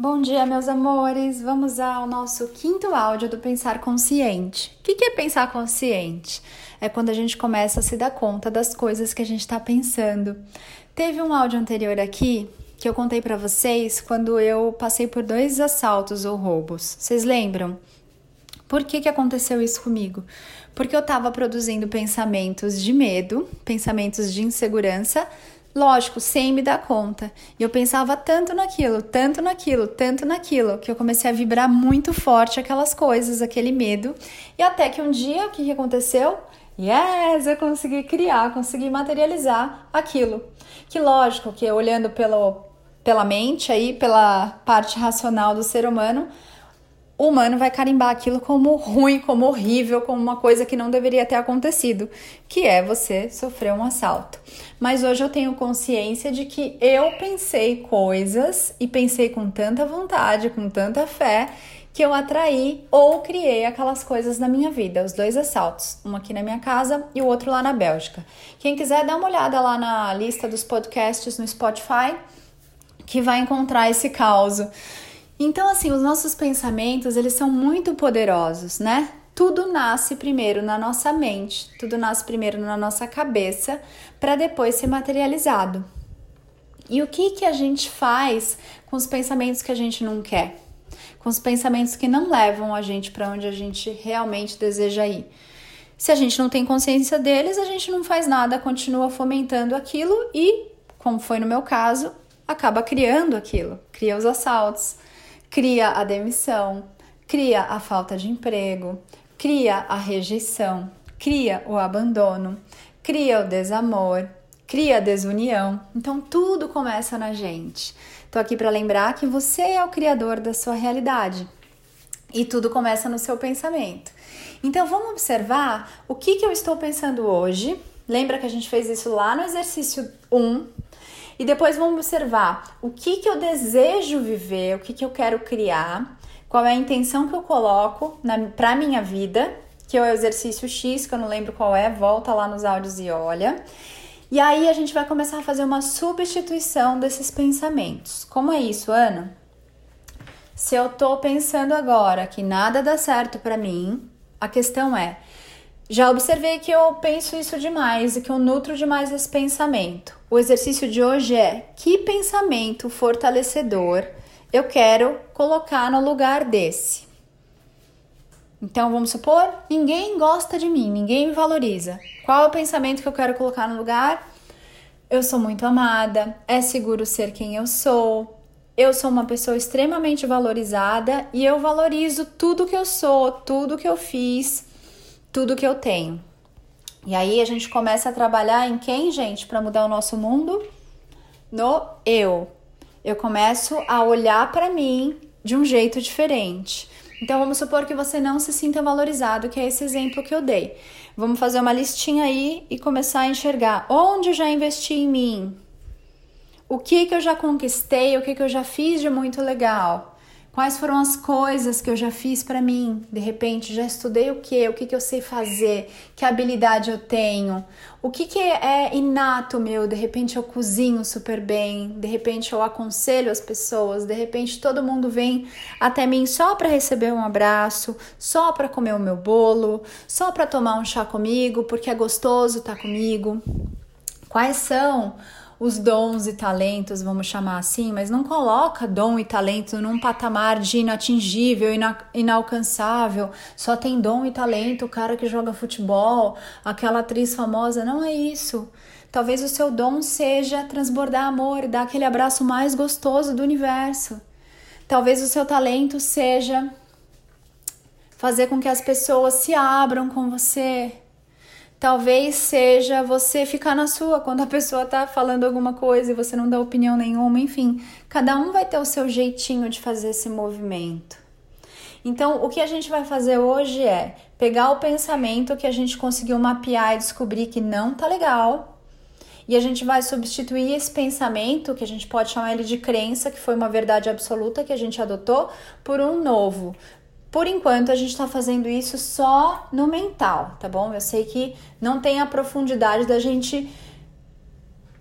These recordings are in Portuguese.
Bom dia, meus amores! Vamos ao nosso quinto áudio do Pensar Consciente. O que é pensar consciente? É quando a gente começa a se dar conta das coisas que a gente está pensando. Teve um áudio anterior aqui que eu contei para vocês quando eu passei por dois assaltos ou roubos. Vocês lembram? Por que, que aconteceu isso comigo? Porque eu estava produzindo pensamentos de medo, pensamentos de insegurança Lógico, sem me dar conta. E eu pensava tanto naquilo, tanto naquilo, tanto naquilo, que eu comecei a vibrar muito forte aquelas coisas, aquele medo. E até que um dia, o que, aconteceu? Yes, eu consegui criar, consegui materializar aquilo. Que lógico que olhando pelo, pela mente aí, pela parte racional do ser humano, o humano vai carimbar aquilo como ruim, como horrível, como uma coisa que não deveria ter acontecido, que é você sofrer um assalto. Mas hoje eu tenho consciência de que eu pensei coisas e pensei com tanta vontade, com tanta fé, que eu atraí ou criei aquelas coisas na minha vida, os dois assaltos, um aqui na minha casa e o outro lá na Bélgica. Quem quiser dar uma olhada lá na lista dos podcasts no Spotify, que vai encontrar esse caos. Então, assim, os nossos pensamentos, eles são muito poderosos, né? Tudo nasce primeiro na nossa mente, tudo nasce primeiro na nossa cabeça, para depois ser materializado. E o que que a gente faz com os pensamentos que a gente não quer? Com os pensamentos que não levam a gente para onde a gente realmente deseja ir? Se a gente não tem consciência deles, a gente não faz nada, continua fomentando aquilo e, como foi no meu caso, acaba criando aquilo, cria os assaltos, cria a demissão, cria a falta de emprego, cria a rejeição, cria o abandono, cria o desamor, cria a desunião. Então tudo começa na gente. Tô aqui para lembrar que você é o criador da sua realidade. E tudo começa no seu pensamento. Então vamos observar o que, que eu estou pensando hoje. Lembra que a gente fez isso lá no exercício 1, e depois vamos observar o que, que eu desejo viver, o que, que eu quero criar, qual é a intenção que eu coloco para a minha vida, que é o exercício X, que eu não lembro qual é, volta lá nos áudios e olha. E aí a gente vai começar a fazer uma substituição desses pensamentos. Como é isso, Ana? Se eu tô pensando agora que nada dá certo para mim, a questão é: já observei que eu penso isso demais e que eu nutro demais esse pensamento. O exercício de hoje é: que pensamento fortalecedor eu quero colocar no lugar desse? Então vamos supor, ninguém gosta de mim, ninguém me valoriza. Qual é o pensamento que eu quero colocar no lugar? Eu sou muito amada, é seguro ser quem eu sou. Eu sou uma pessoa extremamente valorizada e eu valorizo tudo que eu sou, tudo que eu fiz tudo que eu tenho. E aí a gente começa a trabalhar em quem, gente, para mudar o nosso mundo? No eu. Eu começo a olhar para mim de um jeito diferente. Então vamos supor que você não se sinta valorizado, que é esse exemplo que eu dei. Vamos fazer uma listinha aí e começar a enxergar onde eu já investi em mim. O que que eu já conquistei, o que que eu já fiz de muito legal. Quais foram as coisas que eu já fiz para mim? De repente, já estudei o que? O que, que eu sei fazer? Que habilidade eu tenho? O que, que é inato meu? De repente, eu cozinho super bem. De repente, eu aconselho as pessoas. De repente, todo mundo vem até mim só para receber um abraço, só para comer o meu bolo, só para tomar um chá comigo, porque é gostoso estar tá comigo. Quais são os dons e talentos, vamos chamar assim, mas não coloca dom e talento num patamar de inatingível, ina inalcançável. Só tem dom e talento o cara que joga futebol, aquela atriz famosa. Não é isso. Talvez o seu dom seja transbordar amor, dar aquele abraço mais gostoso do universo. Talvez o seu talento seja fazer com que as pessoas se abram com você, talvez seja você ficar na sua quando a pessoa tá falando alguma coisa e você não dá opinião nenhuma, enfim, cada um vai ter o seu jeitinho de fazer esse movimento. Então, o que a gente vai fazer hoje é pegar o pensamento que a gente conseguiu mapear e descobrir que não tá legal, e a gente vai substituir esse pensamento, que a gente pode chamar ele de crença, que foi uma verdade absoluta que a gente adotou, por um novo, por enquanto, a gente está fazendo isso só no mental, tá bom? Eu sei que não tem a profundidade da gente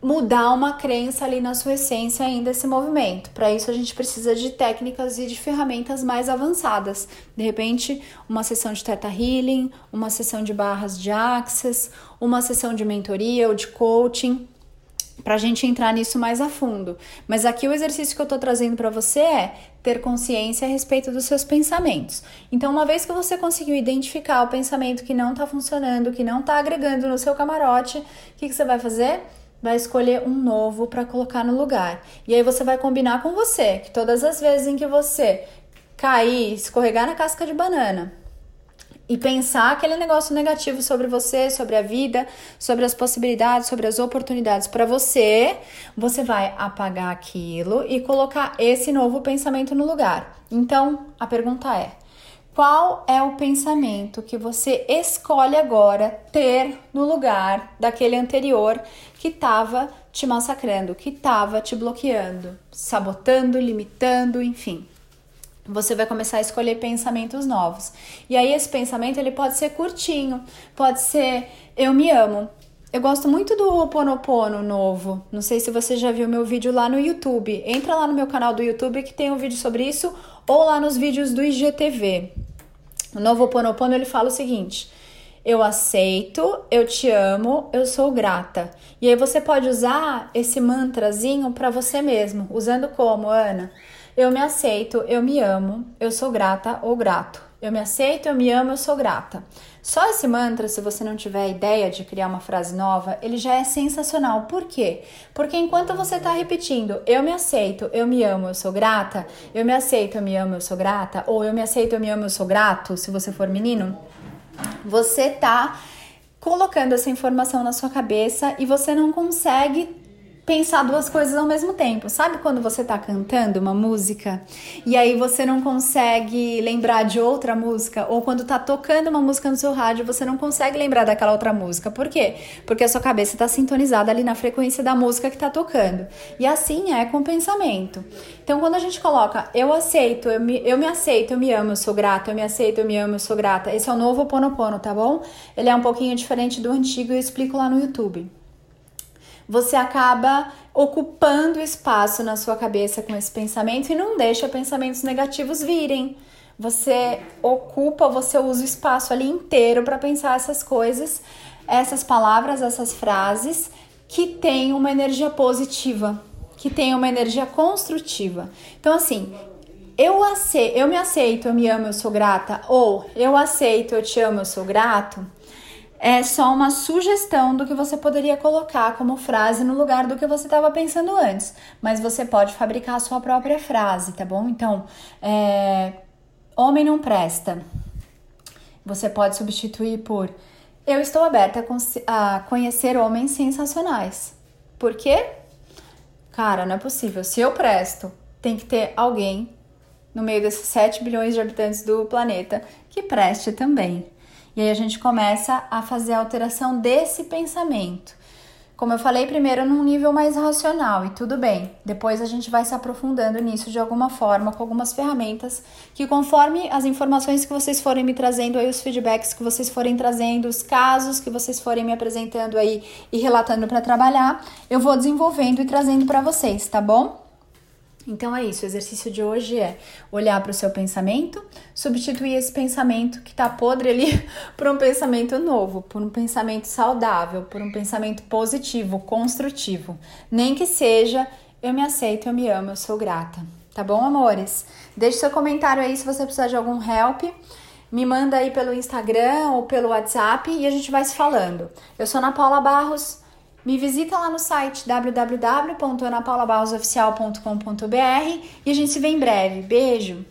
mudar uma crença ali na sua essência ainda esse movimento. Para isso a gente precisa de técnicas e de ferramentas mais avançadas. De repente, uma sessão de Theta Healing, uma sessão de barras de Access, uma sessão de mentoria ou de coaching para a gente entrar nisso mais a fundo. Mas aqui o exercício que eu estou trazendo para você é ter consciência a respeito dos seus pensamentos. Então, uma vez que você conseguiu identificar o pensamento que não está funcionando, que não está agregando no seu camarote, o que, que você vai fazer? vai escolher um novo para colocar no lugar. E aí você vai combinar com você que todas as vezes em que você cair, escorregar na casca de banana e pensar aquele negócio negativo sobre você, sobre a vida, sobre as possibilidades, sobre as oportunidades para você, você vai apagar aquilo e colocar esse novo pensamento no lugar. Então, a pergunta é: qual é o pensamento que você escolhe agora ter no lugar daquele anterior que estava te massacrando, que estava te bloqueando, sabotando, limitando, enfim? Você vai começar a escolher pensamentos novos. E aí esse pensamento ele pode ser curtinho, pode ser eu me amo. Eu gosto muito do Oponopono novo. Não sei se você já viu meu vídeo lá no YouTube. Entra lá no meu canal do YouTube que tem um vídeo sobre isso ou lá nos vídeos do IGTV. O novo Ponopono ele fala o seguinte: eu aceito, eu te amo, eu sou grata. E aí você pode usar esse mantrazinho para você mesmo, usando como, Ana? Eu me aceito, eu me amo, eu sou grata ou grato. Eu me aceito, eu me amo, eu sou grata. Só esse mantra, se você não tiver ideia de criar uma frase nova, ele já é sensacional. Por quê? Porque enquanto você está repetindo, eu me aceito, eu me amo, eu sou grata, eu me aceito, eu me amo, eu sou grata, ou eu me aceito, eu me amo, eu sou grato, se você for menino, você tá colocando essa informação na sua cabeça e você não consegue pensar duas coisas ao mesmo tempo. Sabe quando você tá cantando uma música e aí você não consegue lembrar de outra música? Ou quando tá tocando uma música no seu rádio, você não consegue lembrar daquela outra música. Por quê? Porque a sua cabeça tá sintonizada ali na frequência da música que tá tocando. E assim é com o pensamento. Então, quando a gente coloca eu aceito, eu me, eu me aceito, eu me amo, eu sou grata, eu me aceito, eu me amo, eu sou grata. Esse é o novo Ponopono, tá bom? Ele é um pouquinho diferente do antigo e eu explico lá no YouTube você acaba ocupando espaço na sua cabeça com esse pensamento e não deixa pensamentos negativos virem. Você ocupa, você usa o espaço ali inteiro para pensar essas coisas, essas palavras, essas frases que têm uma energia positiva, que têm uma energia construtiva. Então, assim, eu, aceito, eu me aceito, eu me amo, eu sou grata, ou eu aceito, eu te amo, eu sou grato é só uma sugestão do que você poderia colocar como frase no lugar do que você estava pensando antes. Mas você pode fabricar a sua própria frase, tá bom? Então, é, homem não presta. Você pode substituir por eu estou aberta a conhecer homens sensacionais. Por quê? Cara, não é possível. Se eu presto, tem que ter alguém no meio desses 7 bilhões de habitantes do planeta que preste também. E aí a gente começa a fazer a alteração desse pensamento. Como eu falei, primeiro num nível mais racional e tudo bem. Depois a gente vai se aprofundando nisso de alguma forma, com algumas ferramentas que, conforme as informações que vocês forem me trazendo aí, os feedbacks que vocês forem trazendo, os casos que vocês forem me apresentando aí e relatando para trabalhar, eu vou desenvolvendo e trazendo para vocês, tá bom? Então é isso, o exercício de hoje é olhar para o seu pensamento, substituir esse pensamento que está podre ali por um pensamento novo, por um pensamento saudável, por um pensamento positivo, construtivo. Nem que seja eu me aceito, eu me amo, eu sou grata. Tá bom, amores? Deixe seu comentário aí se você precisar de algum help. Me manda aí pelo Instagram ou pelo WhatsApp e a gente vai se falando. Eu sou Ana Paula Barros me visita lá no site www.anapaulabarrosoficial.com.br e a gente se vê em breve. Beijo!